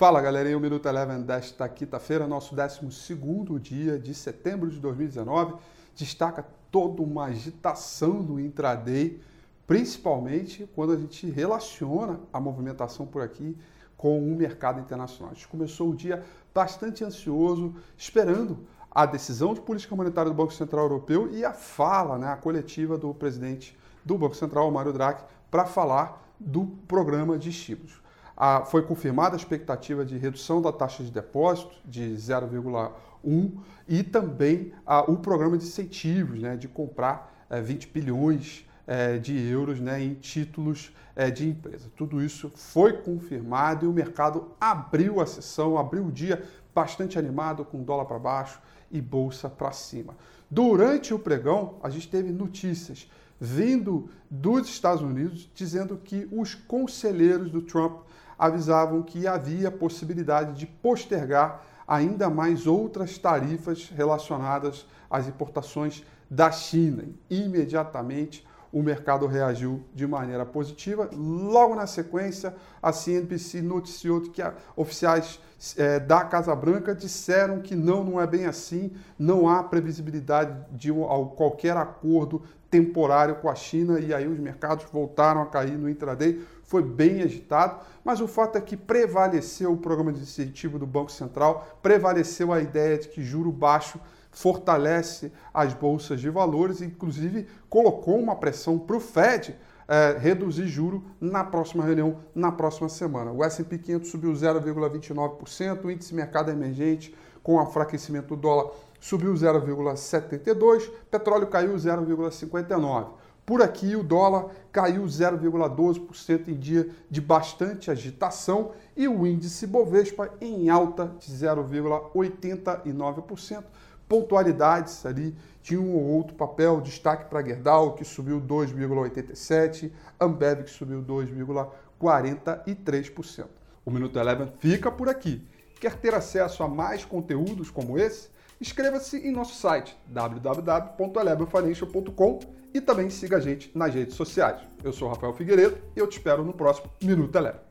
Fala galerinha, o Minuto Eleven desta quinta-feira, nosso 12 dia de setembro de 2019, destaca toda uma agitação do intraday, principalmente quando a gente relaciona a movimentação por aqui com o mercado internacional. A gente começou o dia bastante ansioso, esperando a decisão de política monetária do Banco Central Europeu e a fala, né, a coletiva do presidente do Banco Central, Mário Draghi, para falar do programa de estímulos a, foi confirmada a expectativa de redução da taxa de depósito de 0,1 e também a, o programa de incentivos, né, de comprar é, 20 bilhões é, de euros né, em títulos é, de empresa. Tudo isso foi confirmado e o mercado abriu a sessão, abriu o dia bastante animado, com dólar para baixo e bolsa para cima. Durante o pregão, a gente teve notícias vindo dos Estados Unidos dizendo que os conselheiros do Trump avisavam que havia possibilidade de postergar ainda mais outras tarifas relacionadas às importações da China. Imediatamente o mercado reagiu de maneira positiva. Logo na sequência, a CNBC noticiou que oficiais é, da Casa Branca disseram que não, não é bem assim, não há previsibilidade de qualquer acordo temporário com a China e aí os mercados voltaram a cair no intraday. Foi bem agitado, mas o fato é que prevaleceu o programa de incentivo do Banco Central, prevaleceu a ideia de que juro baixo fortalece as bolsas de valores, inclusive colocou uma pressão para o Fed é, reduzir juro na próxima reunião, na próxima semana. O S&P 500 subiu 0,29%, o índice mercado emergente com o enfraquecimento do dólar subiu 0,72%, petróleo caiu 0,59%. Por aqui, o dólar caiu 0,12% em dia de bastante agitação e o índice Bovespa em alta de 0,89% pontualidades ali de um ou outro papel, destaque para Gerdau, que subiu 2,87%, Ambev, que subiu 2,43%. O Minuto Eleven fica por aqui. Quer ter acesso a mais conteúdos como esse? Inscreva-se em nosso site www.elevenfinancial.com e também siga a gente nas redes sociais. Eu sou Rafael Figueiredo e eu te espero no próximo Minuto Eleven.